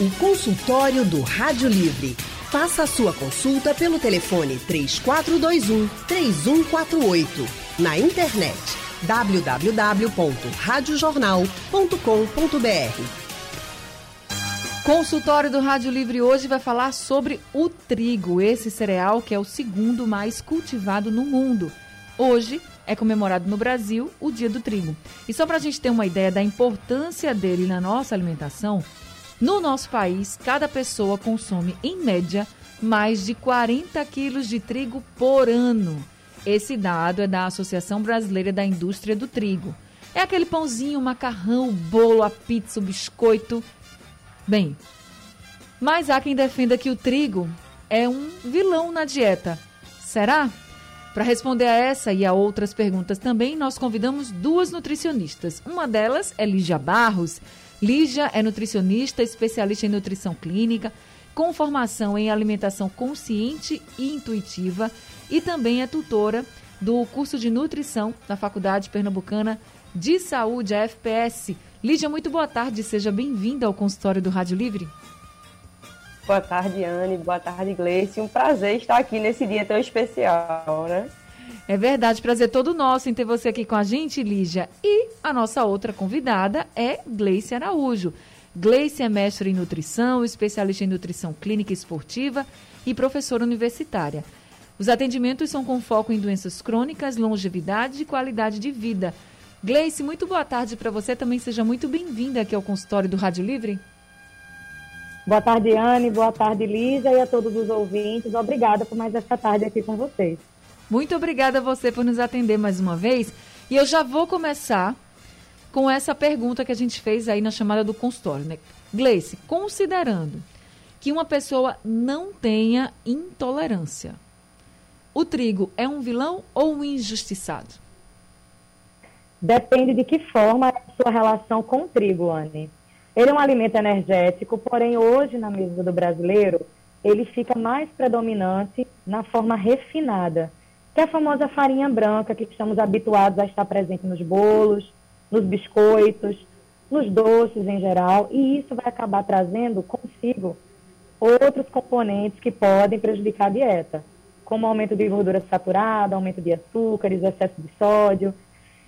O consultório do Rádio Livre. Faça a sua consulta pelo telefone 3421 3148. Na internet www.radiojornal.com.br. Consultório do Rádio Livre hoje vai falar sobre o trigo, esse cereal que é o segundo mais cultivado no mundo. Hoje é comemorado no Brasil o Dia do Trigo. E só para a gente ter uma ideia da importância dele na nossa alimentação, no nosso país, cada pessoa consome, em média, mais de 40 quilos de trigo por ano. Esse dado é da Associação Brasileira da Indústria do Trigo. É aquele pãozinho, macarrão, bolo, a pizza, o biscoito. Bem, mas há quem defenda que o trigo é um vilão na dieta. Será? Para responder a essa e a outras perguntas também, nós convidamos duas nutricionistas. Uma delas é Lígia Barros, Lígia é nutricionista, especialista em nutrição clínica, com formação em alimentação consciente e intuitiva e também é tutora do curso de nutrição da Faculdade Pernambucana de Saúde, a FPS. Lígia, muito boa tarde, seja bem-vinda ao consultório do Rádio Livre. Boa tarde, Anne. Boa tarde, Gleice. Um prazer estar aqui nesse dia tão especial, né? É verdade, prazer todo nosso em ter você aqui com a gente, Lígia. E a nossa outra convidada é Gleice Araújo. Gleice é mestre em nutrição, especialista em nutrição clínica e esportiva e professora universitária. Os atendimentos são com foco em doenças crônicas, longevidade e qualidade de vida. Gleice, muito boa tarde para você. Também seja muito bem-vinda aqui ao consultório do Rádio Livre. Boa tarde, Anne. Boa tarde, Lígia e a todos os ouvintes. Obrigada por mais essa tarde aqui com vocês. Muito obrigada a você por nos atender mais uma vez. E eu já vou começar com essa pergunta que a gente fez aí na chamada do consultório, né? Gleice, considerando que uma pessoa não tenha intolerância, o trigo é um vilão ou um injustiçado? Depende de que forma é a sua relação com o trigo, Anne. Ele é um alimento energético, porém hoje na mesa do brasileiro, ele fica mais predominante na forma refinada que é a famosa farinha branca que estamos habituados a estar presente nos bolos, nos biscoitos, nos doces em geral, e isso vai acabar trazendo consigo outros componentes que podem prejudicar a dieta, como aumento de gordura saturada, aumento de açúcares, excesso de sódio.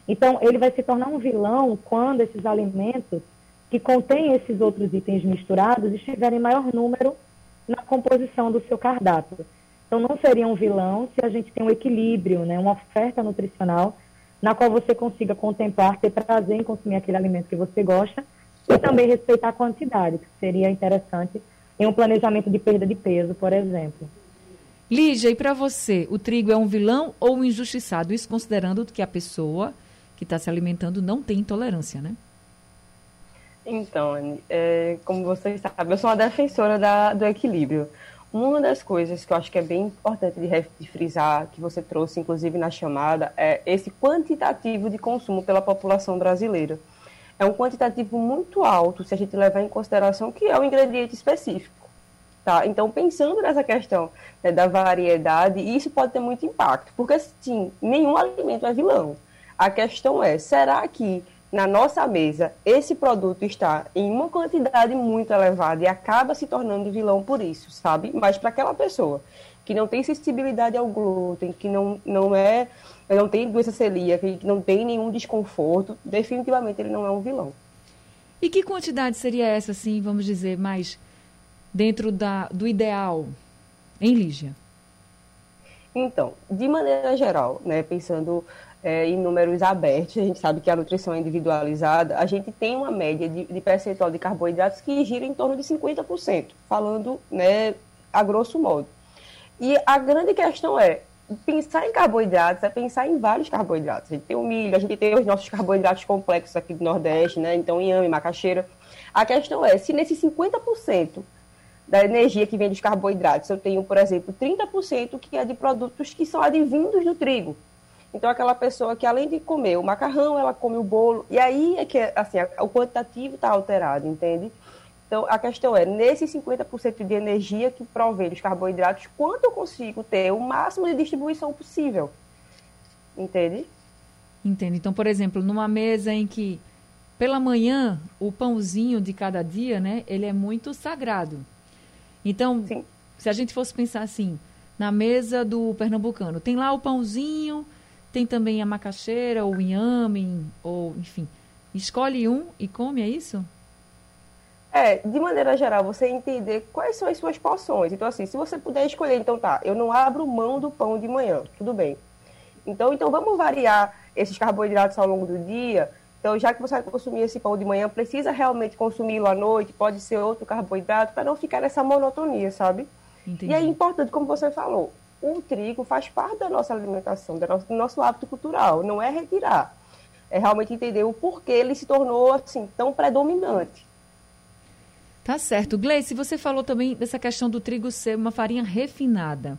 Então, ele vai se tornar um vilão quando esses alimentos que contêm esses outros itens misturados estiverem em maior número na composição do seu cardápio. Então, não seria um vilão se a gente tem um equilíbrio, né, uma oferta nutricional na qual você consiga contemplar, ter prazer em consumir aquele alimento que você gosta e também respeitar a quantidade, que seria interessante em um planejamento de perda de peso, por exemplo. Lígia, e para você, o trigo é um vilão ou um injustiçado? Isso considerando que a pessoa que está se alimentando não tem intolerância, né? Então, é, como vocês sabem, eu sou uma defensora da, do equilíbrio. Uma das coisas que eu acho que é bem importante de, frisar, que você trouxe inclusive na chamada, é esse quantitativo de consumo pela população brasileira. É um quantitativo muito alto se a gente levar em consideração que é um ingrediente específico. Tá? Então, pensando nessa questão né, da variedade, isso pode ter muito impacto, porque sim, nenhum alimento é vilão. A questão é, será que na nossa mesa, esse produto está em uma quantidade muito elevada e acaba se tornando vilão por isso, sabe? Mas para aquela pessoa que não tem sensibilidade ao glúten, que não, não é, não tem doença celíaca, que não tem nenhum desconforto, definitivamente ele não é um vilão. E que quantidade seria essa, assim, vamos dizer, mais dentro da, do ideal em Lígia? Então, de maneira geral, né, pensando é, em números abertos, a gente sabe que a nutrição é individualizada, a gente tem uma média de, de percentual de carboidratos que gira em torno de 50%, falando né, a grosso modo. E a grande questão é, pensar em carboidratos é pensar em vários carboidratos. A gente tem o milho, a gente tem os nossos carboidratos complexos aqui do Nordeste, né? Então, inhame, macaxeira. A questão é, se nesses 50% da energia que vem dos carboidratos, eu tenho, por exemplo, 30% que é de produtos que são advindos do trigo. Então, aquela pessoa que além de comer o macarrão, ela come o bolo. E aí é que assim, o quantitativo está alterado, entende? Então, a questão é, nesses 50% de energia que provém dos carboidratos, quanto eu consigo ter o máximo de distribuição possível? Entende? Entende. Então, por exemplo, numa mesa em que pela manhã, o pãozinho de cada dia, né? Ele é muito sagrado. Então, Sim. se a gente fosse pensar assim, na mesa do pernambucano, tem lá o pãozinho, tem também a macaxeira, ou o inhame, ou enfim. Escolhe um e come, é isso? É, de maneira geral, você entender quais são as suas porções. Então, assim, se você puder escolher, então tá, eu não abro mão do pão de manhã, tudo bem. Então, então vamos variar esses carboidratos ao longo do dia. Então, já que você vai consumir esse pão de manhã, precisa realmente consumi-lo à noite, pode ser outro carboidrato, para não ficar nessa monotonia, sabe? Entendi. E é importante, como você falou, o trigo faz parte da nossa alimentação, do nosso, do nosso hábito cultural, não é retirar. É realmente entender o porquê ele se tornou assim tão predominante. Tá certo. Gleice, você falou também dessa questão do trigo ser uma farinha refinada.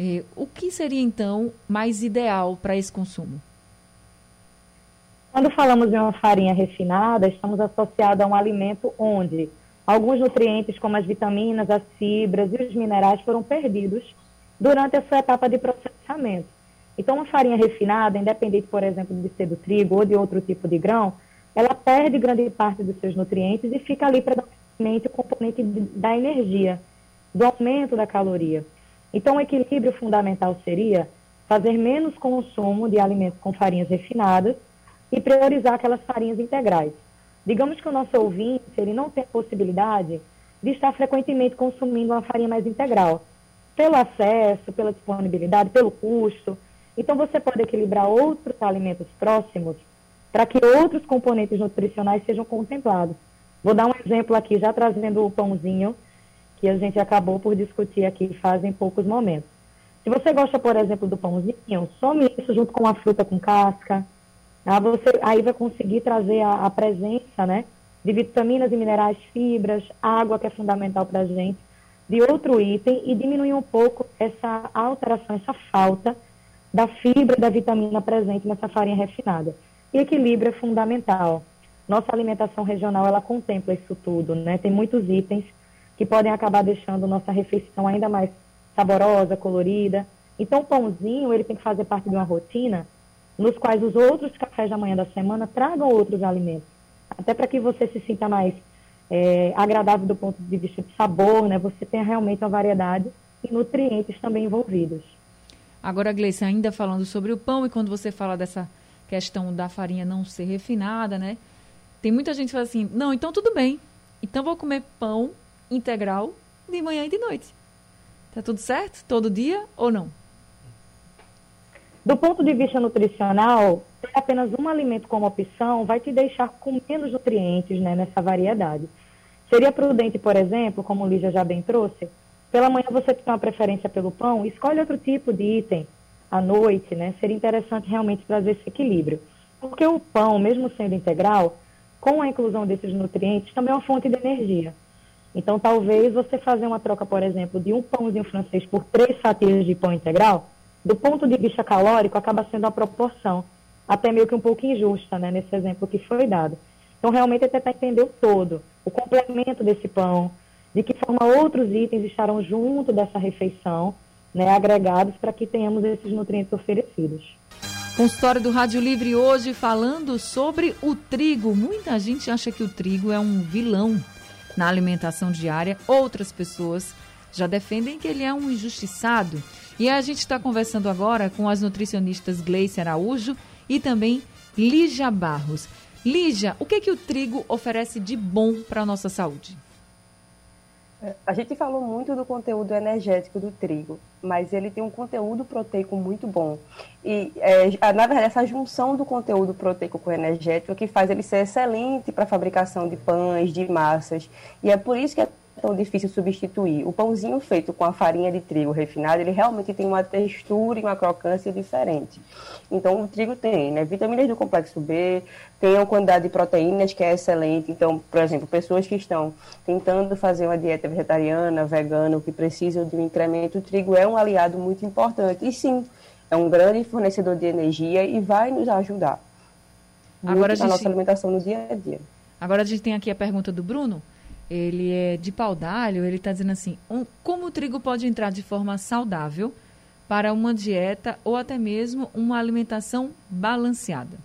É, o que seria, então, mais ideal para esse consumo? Quando falamos em uma farinha refinada, estamos associados a um alimento onde alguns nutrientes, como as vitaminas, as fibras e os minerais, foram perdidos durante a sua etapa de processamento. Então, uma farinha refinada, independente, por exemplo, de ser do trigo ou de outro tipo de grão, ela perde grande parte dos seus nutrientes e fica ali predominante o componente da energia, do aumento da caloria. Então, o equilíbrio fundamental seria fazer menos consumo de alimentos com farinhas refinadas e priorizar aquelas farinhas integrais. Digamos que o nosso ouvinte, ele não tem possibilidade de estar frequentemente consumindo uma farinha mais integral, pelo acesso, pela disponibilidade, pelo custo. Então, você pode equilibrar outros alimentos próximos para que outros componentes nutricionais sejam contemplados. Vou dar um exemplo aqui, já trazendo o pãozinho, que a gente acabou por discutir aqui fazem poucos momentos. Se você gosta, por exemplo, do pãozinho, some isso junto com a fruta com casca. Tá? Você aí vai conseguir trazer a, a presença né, de vitaminas e minerais, fibras, água, que é fundamental para a gente, de outro item e diminuir um pouco essa alteração, essa falta da fibra da vitamina presente nessa farinha refinada. E equilíbrio é fundamental. Nossa alimentação regional, ela contempla isso tudo, né? Tem muitos itens que podem acabar deixando nossa refeição ainda mais saborosa, colorida. Então, o pãozinho, ele tem que fazer parte de uma rotina nos quais os outros cafés da manhã da semana tragam outros alimentos. Até para que você se sinta mais é, agradável do ponto de vista de sabor, né? Você tenha realmente uma variedade e nutrientes também envolvidos. Agora, Gleice, ainda falando sobre o pão, e quando você fala dessa questão da farinha não ser refinada, né? Tem muita gente que fala assim, não, então tudo bem. Então vou comer pão integral de manhã e de noite. Tá tudo certo? Todo dia ou não? Do ponto de vista nutricional, ter apenas um alimento como opção vai te deixar com menos nutrientes né, nessa variedade. Seria prudente, por exemplo, como o Lígia já bem trouxe, pela manhã você tem uma preferência pelo pão, escolhe outro tipo de item à noite, né? Seria interessante realmente trazer esse equilíbrio. Porque o pão, mesmo sendo integral, com a inclusão desses nutrientes, também é uma fonte de energia. Então, talvez você fazer uma troca, por exemplo, de um pãozinho francês por três fatias de pão integral, do ponto de vista calórico, acaba sendo uma proporção até meio que um pouco injusta, né, nesse exemplo que foi dado. Então, realmente, é tentar entender o todo, o complemento desse pão, de que forma outros itens estarão junto dessa refeição, né, agregados para que tenhamos esses nutrientes oferecidos. Consultório do Rádio Livre hoje falando sobre o trigo. Muita gente acha que o trigo é um vilão na alimentação diária. Outras pessoas já defendem que ele é um injustiçado. E a gente está conversando agora com as nutricionistas Gleice Araújo e também Lígia Barros. Lígia, o que, que o trigo oferece de bom para a nossa saúde? É, a gente falou muito do conteúdo energético do trigo, mas ele tem um conteúdo proteico muito bom. E, é, na verdade, essa junção do conteúdo proteico com energético é que faz ele ser excelente para a fabricação de pães, de massas. E é por isso que é tão difícil substituir. O pãozinho feito com a farinha de trigo refinada, ele realmente tem uma textura e uma crocância diferente. Então, o trigo tem né, vitaminas do complexo B, tem uma quantidade de proteínas que é excelente. Então, por exemplo, pessoas que estão tentando fazer uma dieta vegetariana, vegana, que precisam de um incremento, o trigo é um aliado muito importante. E sim, é um grande fornecedor de energia e vai nos ajudar Agora, a gente... na nossa alimentação no dia a dia. Agora a gente tem aqui a pergunta do Bruno ele é de pau d'alho, ele está dizendo assim, um, como o trigo pode entrar de forma saudável para uma dieta ou até mesmo uma alimentação balanceada?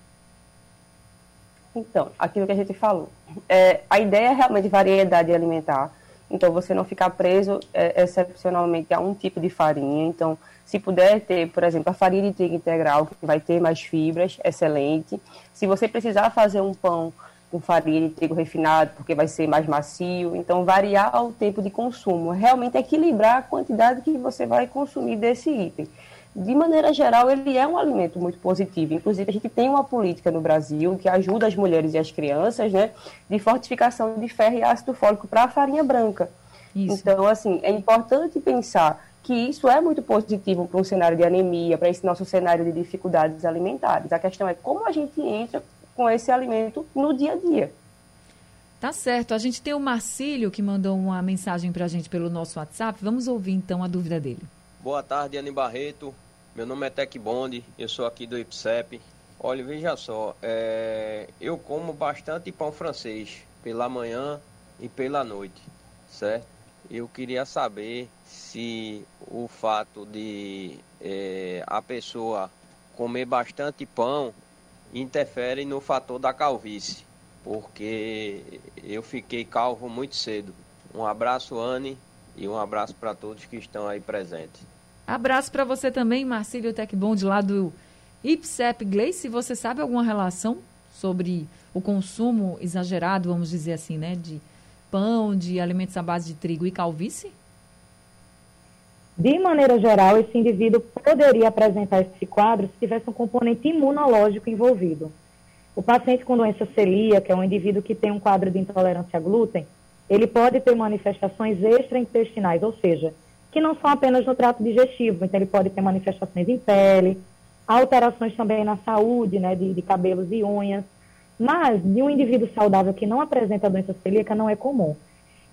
Então, aquilo que a gente falou. É, a ideia é realmente variedade alimentar. Então, você não ficar preso é, excepcionalmente a um tipo de farinha. Então, se puder ter, por exemplo, a farinha de trigo integral, que vai ter mais fibras, excelente. Se você precisar fazer um pão com farinha de trigo refinado, porque vai ser mais macio. Então, variar o tempo de consumo. Realmente equilibrar a quantidade que você vai consumir desse item. De maneira geral, ele é um alimento muito positivo. Inclusive, a gente tem uma política no Brasil que ajuda as mulheres e as crianças, né, de fortificação de ferro e ácido fólico para a farinha branca. Isso. Então, assim, é importante pensar que isso é muito positivo para um cenário de anemia, para esse nosso cenário de dificuldades alimentares. A questão é como a gente entra com esse alimento no dia a dia. Tá certo. A gente tem o Marcílio que mandou uma mensagem para a gente pelo nosso WhatsApp. Vamos ouvir então a dúvida dele. Boa tarde, Anne Barreto. Meu nome é Tec Bond, eu sou aqui do IPSEP. Olha, veja só, é... eu como bastante pão francês pela manhã e pela noite, certo? Eu queria saber se o fato de é, a pessoa comer bastante pão interfere no fator da calvície, porque eu fiquei calvo muito cedo. Um abraço, Anne, e um abraço para todos que estão aí presentes. Abraço para você também, Marcílio Tecbon, de lá do IPSEP Gleice. Você sabe alguma relação sobre o consumo exagerado, vamos dizer assim, né, de pão, de alimentos à base de trigo e calvície? De maneira geral, esse indivíduo poderia apresentar esse quadro se tivesse um componente imunológico envolvido. O paciente com doença celíaca, é um indivíduo que tem um quadro de intolerância a glúten, ele pode ter manifestações extraintestinais, ou seja, que não são apenas no trato digestivo, então ele pode ter manifestações em pele, alterações também na saúde, né, de, de cabelos e unhas, mas de um indivíduo saudável que não apresenta doença celíaca não é comum.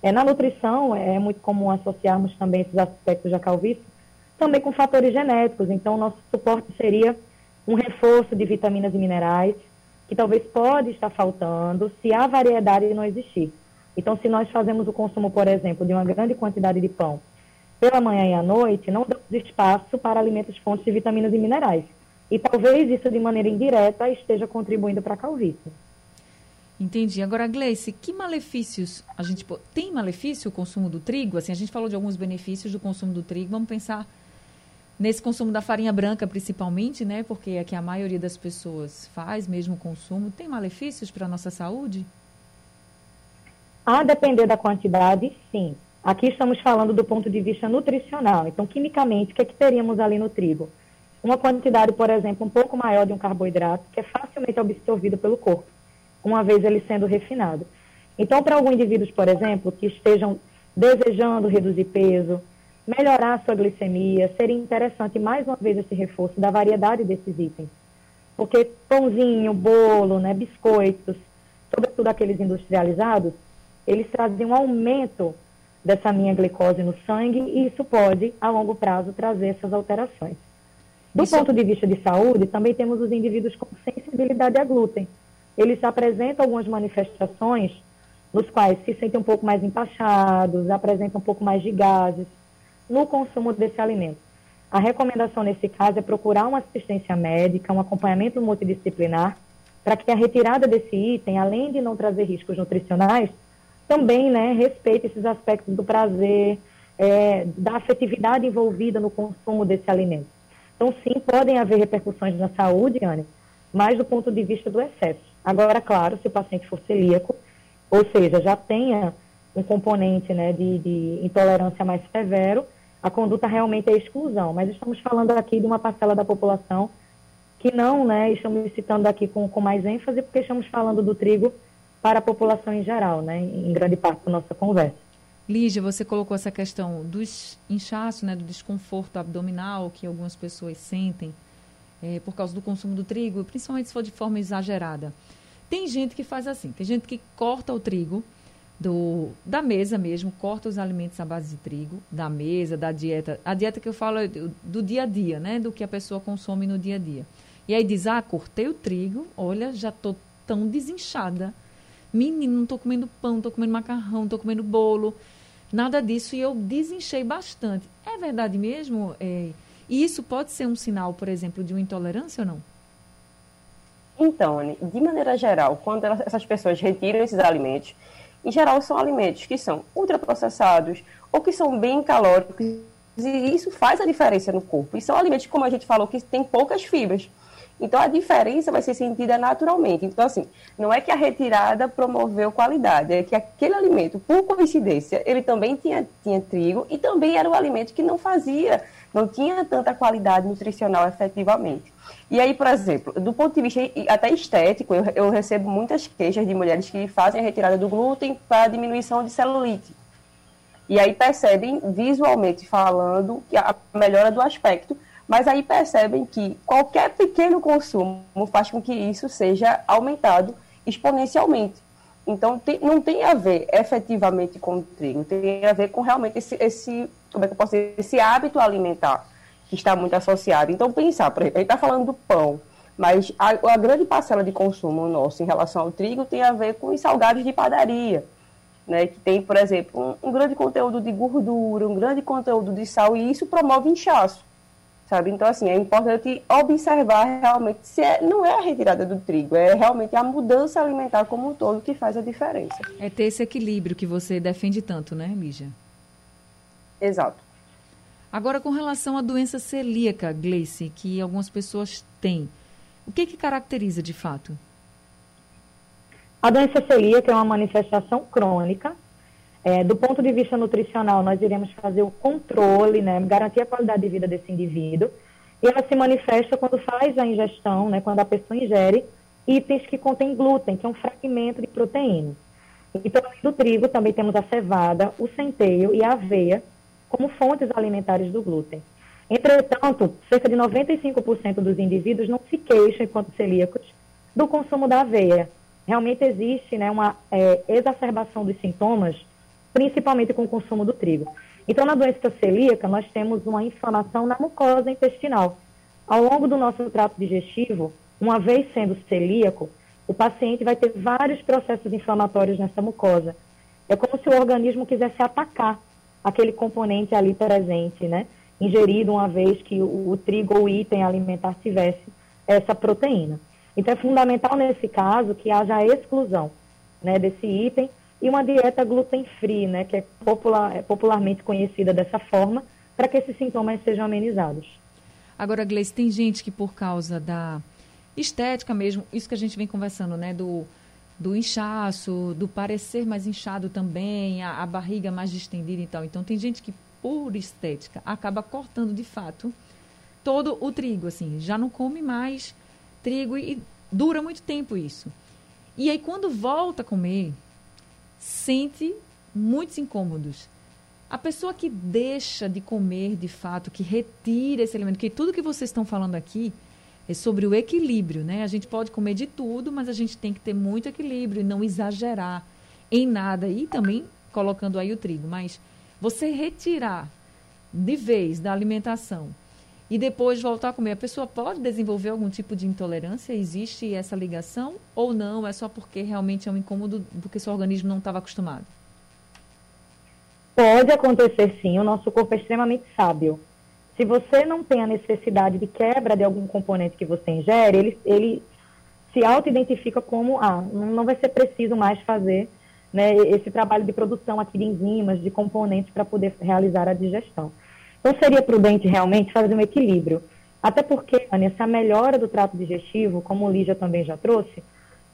É, na nutrição, é muito comum associarmos também esses aspectos da calvície também com fatores genéticos. Então, nosso suporte seria um reforço de vitaminas e minerais, que talvez pode estar faltando se a variedade não existir. Então, se nós fazemos o consumo, por exemplo, de uma grande quantidade de pão pela manhã e à noite, não damos espaço para alimentos fontes de vitaminas e minerais. E talvez isso, de maneira indireta, esteja contribuindo para a calvície. Entendi. Agora, Gleice, que malefícios a gente tem malefício o consumo do trigo? Assim, a gente falou de alguns benefícios do consumo do trigo. Vamos pensar nesse consumo da farinha branca, principalmente, né? Porque é que a maioria das pessoas faz mesmo o consumo. Tem malefícios para a nossa saúde? A depender da quantidade, sim. Aqui estamos falando do ponto de vista nutricional. Então, quimicamente, o que, é que teríamos ali no trigo? Uma quantidade, por exemplo, um pouco maior de um carboidrato que é facilmente absorvido pelo corpo uma vez ele sendo refinado. Então, para alguns indivíduos, por exemplo, que estejam desejando reduzir peso, melhorar sua glicemia, seria interessante mais uma vez esse reforço da variedade desses itens. Porque pãozinho, bolo, né, biscoitos, sobretudo aqueles industrializados, eles trazem um aumento dessa minha glicose no sangue e isso pode, a longo prazo, trazer essas alterações. Do isso... ponto de vista de saúde, também temos os indivíduos com sensibilidade a glúten eles apresentam algumas manifestações nos quais se sentem um pouco mais empachados, apresentam um pouco mais de gases no consumo desse alimento. A recomendação nesse caso é procurar uma assistência médica, um acompanhamento multidisciplinar, para que a retirada desse item, além de não trazer riscos nutricionais, também né, respeite esses aspectos do prazer, é, da afetividade envolvida no consumo desse alimento. Então, sim, podem haver repercussões na saúde, Anne, mas do ponto de vista do excesso. Agora, claro, se o paciente for celíaco, ou seja, já tenha um componente né, de, de intolerância mais severo, a conduta realmente é exclusão. Mas estamos falando aqui de uma parcela da população que não, né, estamos citando aqui com, com mais ênfase, porque estamos falando do trigo para a população em geral, né, em grande parte da nossa conversa. Lígia, você colocou essa questão do inchaço, né, do desconforto abdominal que algumas pessoas sentem é, por causa do consumo do trigo, principalmente se for de forma exagerada. Tem gente que faz assim, tem gente que corta o trigo do, da mesa mesmo, corta os alimentos à base de trigo, da mesa, da dieta. A dieta que eu falo é do, do dia a dia, né? Do que a pessoa consome no dia a dia. E aí diz, ah, cortei o trigo, olha, já estou tão desinchada. Menino, não estou comendo pão, estou comendo macarrão, estou comendo bolo, nada disso. E eu desinchei bastante. É verdade mesmo? É, e isso pode ser um sinal, por exemplo, de uma intolerância ou não? Então, Anne, de maneira geral, quando elas, essas pessoas retiram esses alimentos, em geral são alimentos que são ultraprocessados ou que são bem calóricos, e isso faz a diferença no corpo. E são alimentos, como a gente falou, que têm poucas fibras. Então a diferença vai ser sentida naturalmente. Então, assim, não é que a retirada promoveu qualidade, é que aquele alimento, por coincidência, ele também tinha, tinha trigo e também era um alimento que não fazia, não tinha tanta qualidade nutricional efetivamente. E aí, por exemplo, do ponto de vista até estético, eu, eu recebo muitas queixas de mulheres que fazem a retirada do glúten para diminuição de celulite. E aí percebem, visualmente falando, a melhora do aspecto, mas aí percebem que qualquer pequeno consumo faz com que isso seja aumentado exponencialmente. Então, tem, não tem a ver efetivamente com o trigo, tem a ver com realmente esse, esse, como é que eu posso dizer, esse hábito alimentar que está muito associado. Então, pensar, por exemplo, a gente está falando do pão, mas a, a, grande parcela de consumo nosso em relação ao trigo tem a ver com os salgados de padaria, né, que tem, por exemplo, um, um grande conteúdo de gordura, um grande conteúdo de sal, e isso promove inchaço sabe? Então, assim, é importante observar realmente se é, não é a retirada do trigo, é realmente a mudança alimentar como um todo que faz a diferença. É ter esse equilíbrio que você defende tanto, né, Lígia? Exato. Agora, com relação à doença celíaca, Gleice, que algumas pessoas têm, o que, que caracteriza de fato? A doença celíaca é uma manifestação crônica é, do ponto de vista nutricional, nós iremos fazer o controle, né, garantir a qualidade de vida desse indivíduo. E ela se manifesta quando faz a ingestão, né, quando a pessoa ingere itens que contêm glúten, que é um fragmento de proteína. Então, além do trigo, também temos a cevada, o centeio e a aveia como fontes alimentares do glúten. Entretanto, cerca de 95% dos indivíduos não se queixam, enquanto celíacos, do consumo da aveia. Realmente existe né, uma é, exacerbação dos sintomas principalmente com o consumo do trigo. Então, na doença celíaca, nós temos uma inflamação na mucosa intestinal. Ao longo do nosso trato digestivo, uma vez sendo celíaco, o paciente vai ter vários processos inflamatórios nessa mucosa. É como se o organismo quisesse atacar aquele componente ali presente, né? Ingerido uma vez que o, o trigo ou item alimentar tivesse essa proteína. Então, é fundamental nesse caso que haja a exclusão né, desse item e uma dieta gluten free, né, que é, popular, é popularmente conhecida dessa forma, para que esses sintomas sejam amenizados. Agora, Gleice, tem gente que por causa da estética mesmo, isso que a gente vem conversando, né, do, do inchaço, do parecer mais inchado também, a, a barriga mais distendida e tal. Então, tem gente que por estética acaba cortando de fato todo o trigo, assim, já não come mais trigo e dura muito tempo isso. E aí, quando volta a comer, sente muitos incômodos. A pessoa que deixa de comer de fato, que retira esse alimento, que tudo que vocês estão falando aqui é sobre o equilíbrio, né? A gente pode comer de tudo, mas a gente tem que ter muito equilíbrio e não exagerar em nada. E também colocando aí o trigo. Mas você retirar de vez da alimentação e depois voltar a comer, a pessoa pode desenvolver algum tipo de intolerância? Existe essa ligação ou não? É só porque realmente é um incômodo porque seu organismo não estava acostumado? Pode acontecer sim, o nosso corpo é extremamente sábio. Se você não tem a necessidade de quebra de algum componente que você ingere, ele, ele se auto-identifica como, ah, não vai ser preciso mais fazer né, esse trabalho de produção aqui de enzimas, de componentes para poder realizar a digestão. Então, seria prudente realmente fazer um equilíbrio. Até porque, Ana, essa melhora do trato digestivo, como o Lígia também já trouxe,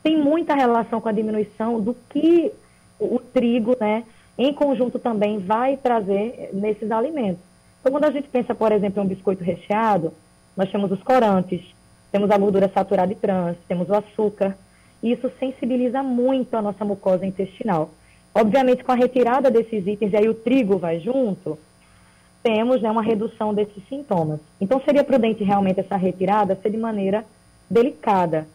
tem muita relação com a diminuição do que o trigo, né, em conjunto também vai trazer nesses alimentos. Então, quando a gente pensa, por exemplo, em um biscoito recheado, nós temos os corantes, temos a gordura saturada e trans, temos o açúcar, e isso sensibiliza muito a nossa mucosa intestinal. Obviamente, com a retirada desses itens, e aí o trigo vai junto, temos né, uma redução desses sintomas. Então, seria prudente realmente essa retirada ser de maneira delicada.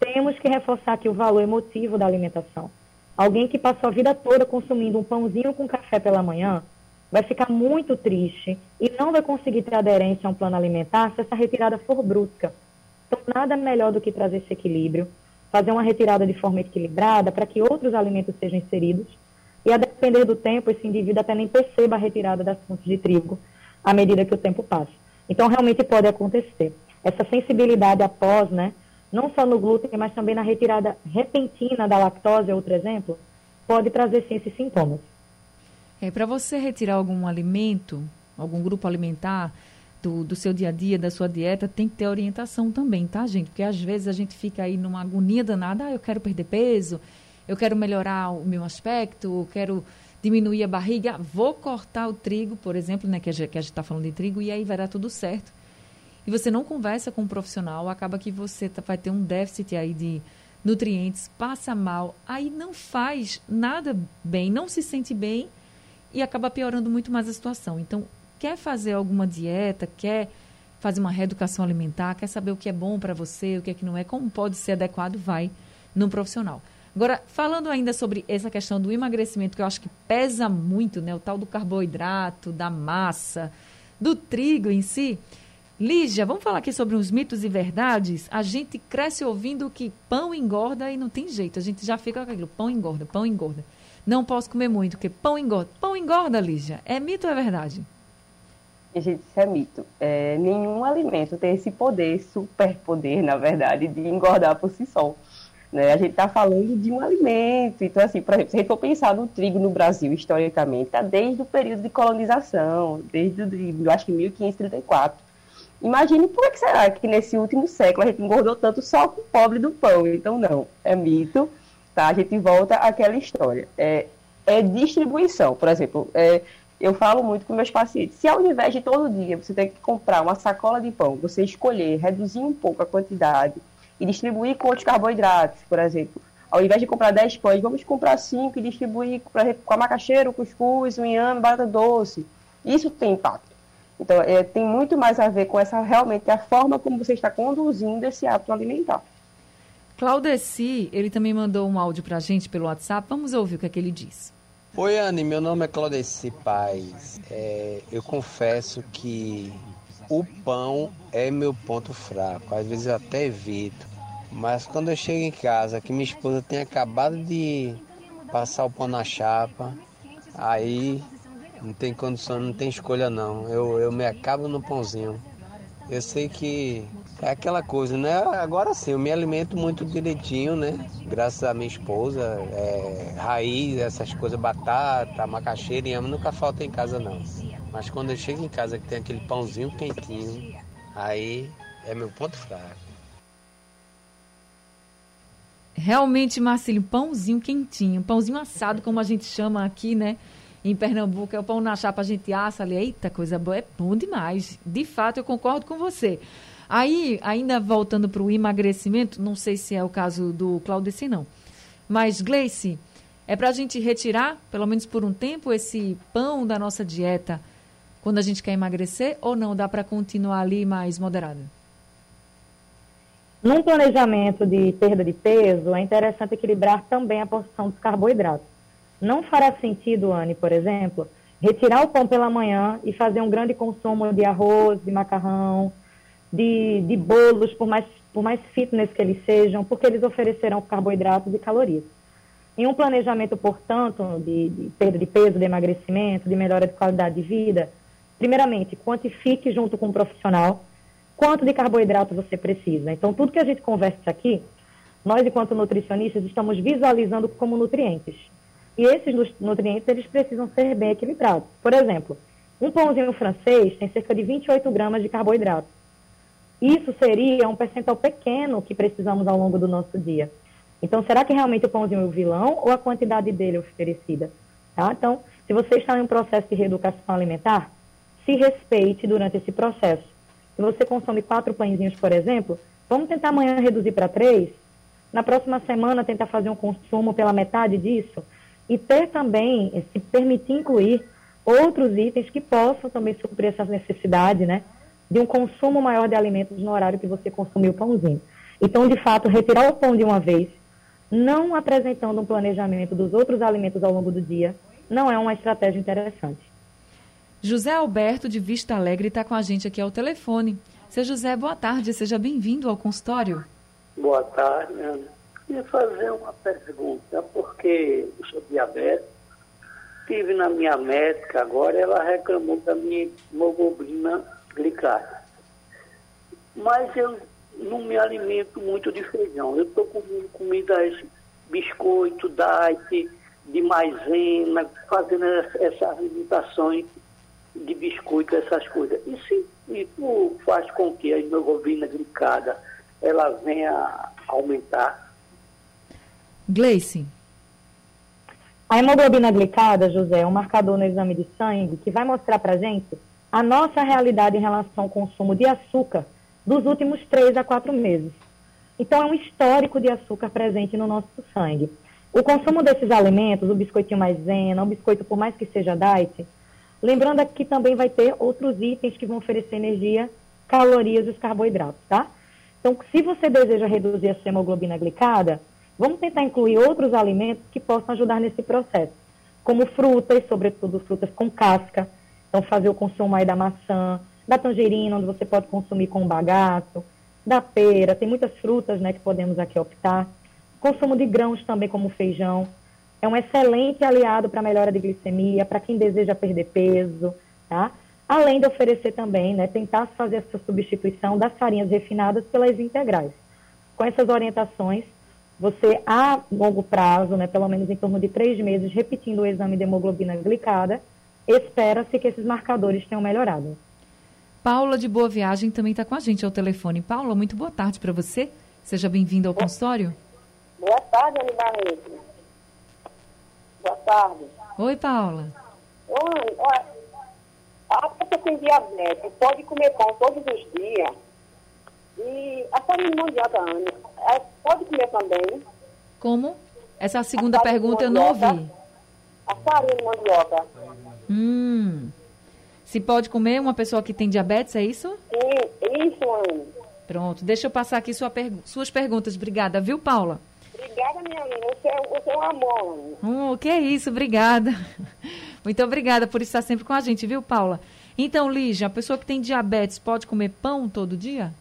Temos que reforçar aqui o valor emotivo da alimentação. Alguém que passou a vida toda consumindo um pãozinho com café pela manhã vai ficar muito triste e não vai conseguir ter aderência a um plano alimentar se essa retirada for brusca. Então, nada melhor do que trazer esse equilíbrio, fazer uma retirada de forma equilibrada para que outros alimentos sejam inseridos depender do tempo, esse indivíduo até nem perceba a retirada das fontes de trigo à medida que o tempo passa. Então, realmente pode acontecer. Essa sensibilidade após, né, não só no glúten, mas também na retirada repentina da lactose, outro exemplo, pode trazer sim esses sintomas. É, para você retirar algum alimento, algum grupo alimentar do, do seu dia a dia, da sua dieta, tem que ter orientação também, tá, gente? Porque às vezes a gente fica aí numa agonia danada, ah, eu quero perder peso, eu quero melhorar o meu aspecto, eu quero diminuir a barriga, vou cortar o trigo, por exemplo, né, que a gente está falando de trigo, e aí vai dar tudo certo. E você não conversa com um profissional, acaba que você tá, vai ter um déficit aí de nutrientes, passa mal, aí não faz nada bem, não se sente bem e acaba piorando muito mais a situação. Então, quer fazer alguma dieta, quer fazer uma reeducação alimentar, quer saber o que é bom para você, o que é que não é, como pode ser adequado, vai num profissional. Agora, falando ainda sobre essa questão do emagrecimento, que eu acho que pesa muito, né? O tal do carboidrato, da massa, do trigo em si. Lígia, vamos falar aqui sobre uns mitos e verdades? A gente cresce ouvindo que pão engorda e não tem jeito. A gente já fica com aquilo, pão engorda, pão engorda. Não posso comer muito, porque pão engorda. Pão engorda, Lígia. É mito ou é verdade? Gente, isso é mito. É, nenhum alimento tem esse poder, superpoder, na verdade, de engordar por si só. Né? A gente está falando de um alimento. Então, assim, por exemplo, se a gente for pensar no trigo no Brasil, historicamente, está desde o período de colonização, desde, eu acho que 1534. Imagine por que será que nesse último século a gente engordou tanto só com o pobre do pão. Então, não, é mito. Tá? A gente volta àquela história. É, é distribuição. Por exemplo, é, eu falo muito com meus pacientes. Se ao invés de todo dia você ter que comprar uma sacola de pão, você escolher reduzir um pouco a quantidade e distribuir com outros carboidratos, por exemplo. Ao invés de comprar 10 pães, vamos comprar 5 e distribuir com a macaxeira, o cuscuz, o inhame, batata doce. Isso tem impacto. Então, é, tem muito mais a ver com essa realmente a forma como você está conduzindo esse hábito alimentar. Claudeci, ele também mandou um áudio para a gente pelo WhatsApp. Vamos ouvir o que, é que ele diz. Oi, Anne, meu nome é Claudeci Paz. É, eu confesso que o pão é meu ponto fraco. Às vezes eu até evito. Mas quando eu chego em casa, que minha esposa tem acabado de passar o pão na chapa, aí não tem condição, não tem escolha não. Eu, eu me acabo no pãozinho. Eu sei que é aquela coisa, né? Agora sim, eu me alimento muito direitinho, né? Graças à minha esposa, é, raiz, essas coisas, batata, macaxeira e nunca falta em casa não. Mas quando eu chego em casa que tem aquele pãozinho quentinho, aí é meu ponto fraco. Realmente, Marcelo, pãozinho quentinho, pãozinho assado, como a gente chama aqui, né? Em Pernambuco, é o pão na chapa, a gente assa ali. Eita, coisa boa, é bom demais. De fato, eu concordo com você. Aí, ainda voltando para o emagrecimento, não sei se é o caso do Claudeci, não. Mas, Gleice, é para a gente retirar, pelo menos por um tempo, esse pão da nossa dieta quando a gente quer emagrecer ou não? Dá para continuar ali mais moderado? Num planejamento de perda de peso, é interessante equilibrar também a porção dos carboidratos. Não fará sentido, Anne, por exemplo, retirar o pão pela manhã e fazer um grande consumo de arroz, de macarrão, de, de bolos, por mais, por mais fitness que eles sejam, porque eles oferecerão carboidratos e calorias. Em um planejamento, portanto, de, de perda de peso, de emagrecimento, de melhora de qualidade de vida, primeiramente, quantifique junto com o profissional quanto de carboidrato você precisa. Então, tudo que a gente conversa aqui, nós, enquanto nutricionistas, estamos visualizando como nutrientes. E esses nutrientes, eles precisam ser bem equilibrados. Por exemplo, um pãozinho francês tem cerca de 28 gramas de carboidrato. Isso seria um percentual pequeno que precisamos ao longo do nosso dia. Então, será que realmente o pãozinho é o vilão ou a quantidade dele é oferecida? Tá? Então, se você está em um processo de reeducação alimentar, se respeite durante esse processo. Se você consome quatro pãezinhos, por exemplo, vamos tentar amanhã reduzir para três. Na próxima semana, tentar fazer um consumo pela metade disso. E ter também, se permitir incluir outros itens que possam também suprir essa necessidade, né? De um consumo maior de alimentos no horário que você consumiu o pãozinho. Então, de fato, retirar o pão de uma vez, não apresentando um planejamento dos outros alimentos ao longo do dia, não é uma estratégia interessante. José Alberto de Vista Alegre está com a gente aqui ao telefone. Seu José, boa tarde, seja bem-vindo ao consultório. Boa tarde, Ana. Queria fazer uma pergunta, porque eu sou diabético, estive na minha médica agora, ela reclamou da minha hemoglobina glicada. Mas eu não me alimento muito de feijão. Eu estou comendo comidas, biscoito, diet, de maisena, fazendo essas limitações de biscoito, essas coisas. E se isso faz com que a hemoglobina glicada ela venha aumentar. Gleice. A hemoglobina glicada, José, é um marcador no exame de sangue que vai mostrar para gente a nossa realidade em relação ao consumo de açúcar dos últimos três a quatro meses. Então, é um histórico de açúcar presente no nosso sangue. O consumo desses alimentos, o biscoitinho maisena, o biscoito, por mais que seja diet, lembrando que também vai ter outros itens que vão oferecer energia, calorias e os carboidratos, tá? Então, se você deseja reduzir a hemoglobina glicada, Vamos tentar incluir outros alimentos que possam ajudar nesse processo, como frutas, sobretudo frutas com casca. Então, fazer o consumo aí da maçã, da tangerina, onde você pode consumir com bagaço, da pera, tem muitas frutas né, que podemos aqui optar. Consumo de grãos também, como feijão. É um excelente aliado para a melhora de glicemia, para quem deseja perder peso, tá? Além de oferecer também, né, tentar fazer essa substituição das farinhas refinadas pelas integrais. Com essas orientações, você, a longo prazo, né, pelo menos em torno de três meses, repetindo o exame de hemoglobina glicada, espera-se que esses marcadores tenham melhorado. Paula de Boa Viagem também está com a gente ao telefone. Paula, muito boa tarde para você. Seja bem-vinda ao boa, consultório. Boa tarde, Ana Barreto. Boa tarde. Oi, Paula. Oi, olha, a pessoa tem diabetes pode comer pão todos os dias e a farinha de mandioca, Ana, pode comer também? Como? Essa segunda pergunta eu não ouvi. A farinha de mandioca. Hum. Se pode comer uma pessoa que tem diabetes, é isso? Sim, isso, Ana. Pronto, deixa eu passar aqui sua suas perguntas. Obrigada, viu, Paula? Obrigada, minha amiga. Você, é, você é um amor. Hum, que é isso, obrigada. Muito obrigada por estar sempre com a gente, viu, Paula? Então, Lígia, a pessoa que tem diabetes pode comer pão todo dia?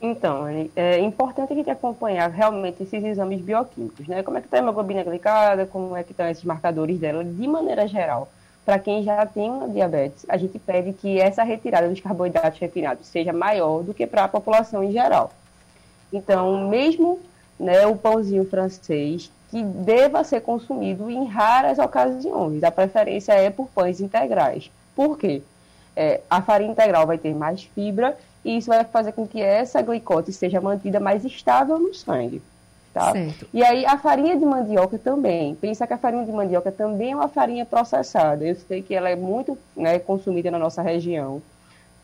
Então, é importante a gente acompanhar realmente esses exames bioquímicos, né? Como é que está a hemoglobina glicada, como é que estão esses marcadores dela, de maneira geral. Para quem já tem uma diabetes, a gente pede que essa retirada dos carboidratos refinados seja maior do que para a população em geral. Então, mesmo né, o pãozinho francês, que deva ser consumido em raras ocasiões, a preferência é por pães integrais. Por quê? É, a farinha integral vai ter mais fibra e isso vai fazer com que essa glicose seja mantida mais estável no sangue. Tá? E aí a farinha de mandioca também. Pensa que a farinha de mandioca também é uma farinha processada. Eu sei que ela é muito né, consumida na nossa região.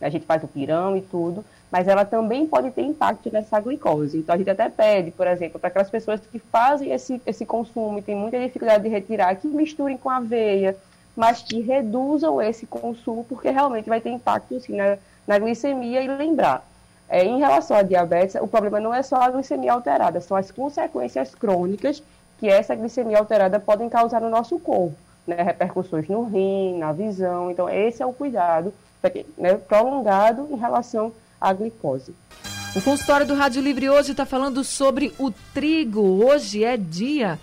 A gente faz o pirão e tudo, mas ela também pode ter impacto nessa glicose. Então a gente até pede, por exemplo, para aquelas pessoas que fazem esse, esse consumo e têm muita dificuldade de retirar, que misturem com aveia, mas que reduzam esse consumo, porque realmente vai ter impacto sim, na, na glicemia e lembrar, é, em relação à diabetes, o problema não é só a glicemia alterada, são as consequências crônicas que essa glicemia alterada podem causar no nosso corpo, né, repercussões no rim, na visão. Então, esse é o cuidado né, prolongado em relação à glicose. O consultório do Rádio Livre hoje está falando sobre o trigo. Hoje é dia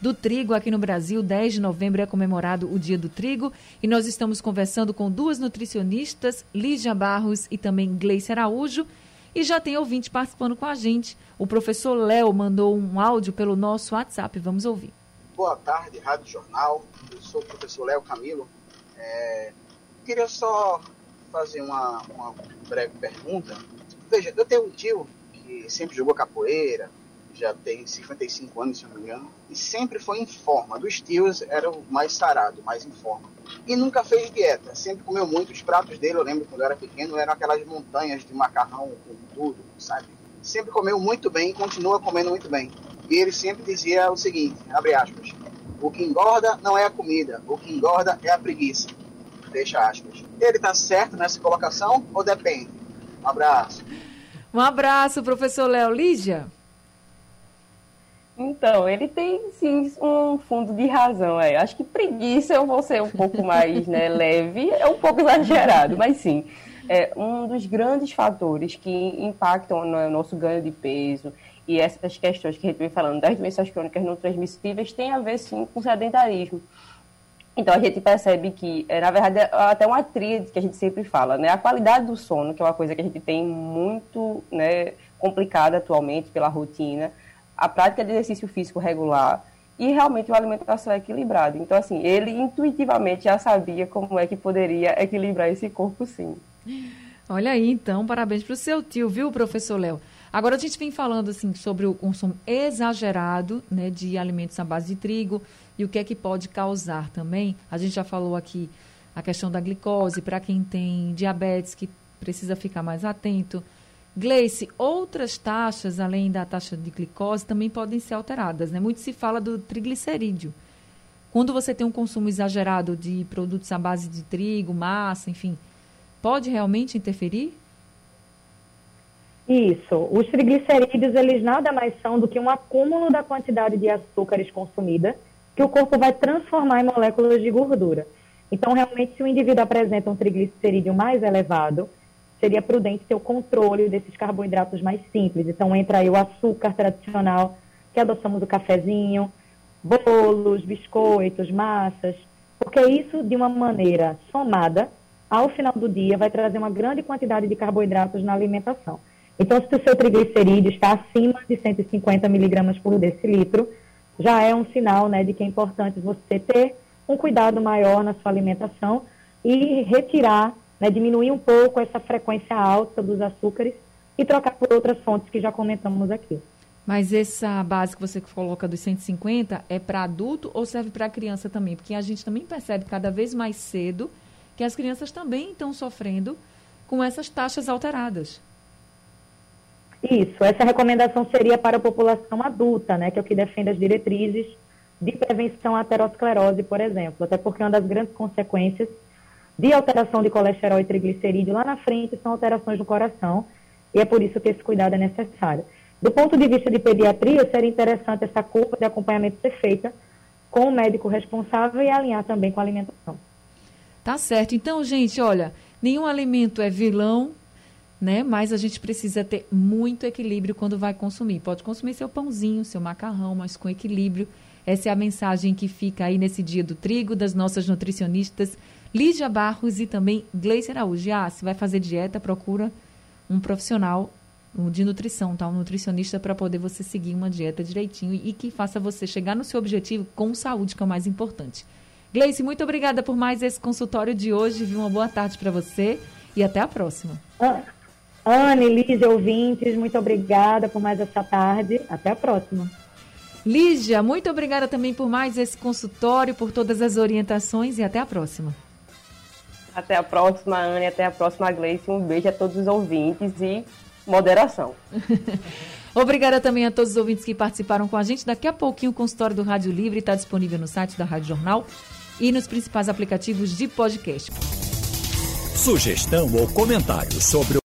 do trigo aqui no Brasil. 10 de novembro é comemorado o Dia do Trigo e nós estamos conversando com duas nutricionistas, Lígia Barros e também Gleice Araújo. E já tem ouvinte participando com a gente. O professor Léo mandou um áudio pelo nosso WhatsApp. Vamos ouvir. Boa tarde, Rádio Jornal. Eu sou o professor Léo Camilo. É... Queria só fazer uma, uma breve pergunta. Veja, eu tenho um tio que sempre jogou capoeira, já tem 55 anos, se não me engano, e sempre foi em forma. Dos tios era o mais sarado, mais em forma. E nunca fez dieta, sempre comeu muito. Os pratos dele, eu lembro quando eu era pequeno, eram aquelas montanhas de macarrão com tudo, sabe? Sempre comeu muito bem e continua comendo muito bem. E ele sempre dizia o seguinte, abre aspas, o que engorda não é a comida, o que engorda é a preguiça. Fecha aspas. Ele tá certo nessa colocação ou depende? Um abraço. Um abraço, professor Léo Lígia. Então, ele tem sim um fundo de razão. É. Acho que preguiça eu vou ser um pouco mais né, leve, é um pouco exagerado, mas sim. É um dos grandes fatores que impactam no nosso ganho de peso e essas questões que a gente vem falando das doenças crônicas não transmissíveis tem a ver sim com sedentarismo. Então a gente percebe que, é, na verdade, é até uma tríade que a gente sempre fala, né? A qualidade do sono, que é uma coisa que a gente tem muito né, complicada atualmente pela rotina, a prática de exercício físico regular e realmente uma alimentação equilibrada. Então, assim, ele intuitivamente já sabia como é que poderia equilibrar esse corpo, sim. Olha aí, então, parabéns para o seu tio, viu, professor Léo? Agora a gente vem falando assim sobre o consumo exagerado né, de alimentos à base de trigo e o que é que pode causar também. A gente já falou aqui a questão da glicose para quem tem diabetes que precisa ficar mais atento. Gleice, outras taxas além da taxa de glicose também podem ser alteradas, né? Muito se fala do triglicerídeo. Quando você tem um consumo exagerado de produtos à base de trigo, massa, enfim, pode realmente interferir? Isso. Os triglicerídeos, eles nada mais são do que um acúmulo da quantidade de açúcares consumida que o corpo vai transformar em moléculas de gordura. Então, realmente, se o indivíduo apresenta um triglicerídeo mais elevado, seria prudente ter o controle desses carboidratos mais simples. Então, entra aí o açúcar tradicional, que adoçamos o cafezinho, bolos, biscoitos, massas, porque isso, de uma maneira somada, ao final do dia, vai trazer uma grande quantidade de carboidratos na alimentação. Então, se o seu triglicerídeo está acima de 150 miligramas por decilitro, já é um sinal né, de que é importante você ter um cuidado maior na sua alimentação e retirar, né, diminuir um pouco essa frequência alta dos açúcares e trocar por outras fontes que já comentamos aqui. Mas essa base que você coloca dos 150 é para adulto ou serve para criança também? Porque a gente também percebe cada vez mais cedo que as crianças também estão sofrendo com essas taxas alteradas. Isso, essa recomendação seria para a população adulta, né, que é o que defende as diretrizes de prevenção à aterosclerose, por exemplo, até porque uma das grandes consequências de alteração de colesterol e triglicerídeo lá na frente são alterações no coração, e é por isso que esse cuidado é necessário. Do ponto de vista de pediatria, seria interessante essa curva de acompanhamento ser feita com o médico responsável e alinhar também com a alimentação. Tá certo. Então, gente, olha, nenhum alimento é vilão, né? Mas a gente precisa ter muito equilíbrio quando vai consumir. Pode consumir seu pãozinho, seu macarrão, mas com equilíbrio. Essa é a mensagem que fica aí nesse dia do trigo das nossas nutricionistas Lígia Barros e também Gleice Araújo. Ah, se vai fazer dieta, procura um profissional de nutrição, tá? Um nutricionista para poder você seguir uma dieta direitinho e que faça você chegar no seu objetivo com saúde, que é o mais importante. Gleice, muito obrigada por mais esse consultório de hoje. Uma boa tarde para você e até a próxima. Ah. Anne, Lígia, ouvintes, muito obrigada por mais essa tarde. Até a próxima. Lígia, muito obrigada também por mais esse consultório, por todas as orientações e até a próxima. Até a próxima, Anne, até a próxima, Gleice. Um beijo a todos os ouvintes e moderação. Obrigada também a todos os ouvintes que participaram com a gente. Daqui a pouquinho o consultório do Rádio Livre está disponível no site da Rádio Jornal e nos principais aplicativos de podcast. Sugestão ou comentário sobre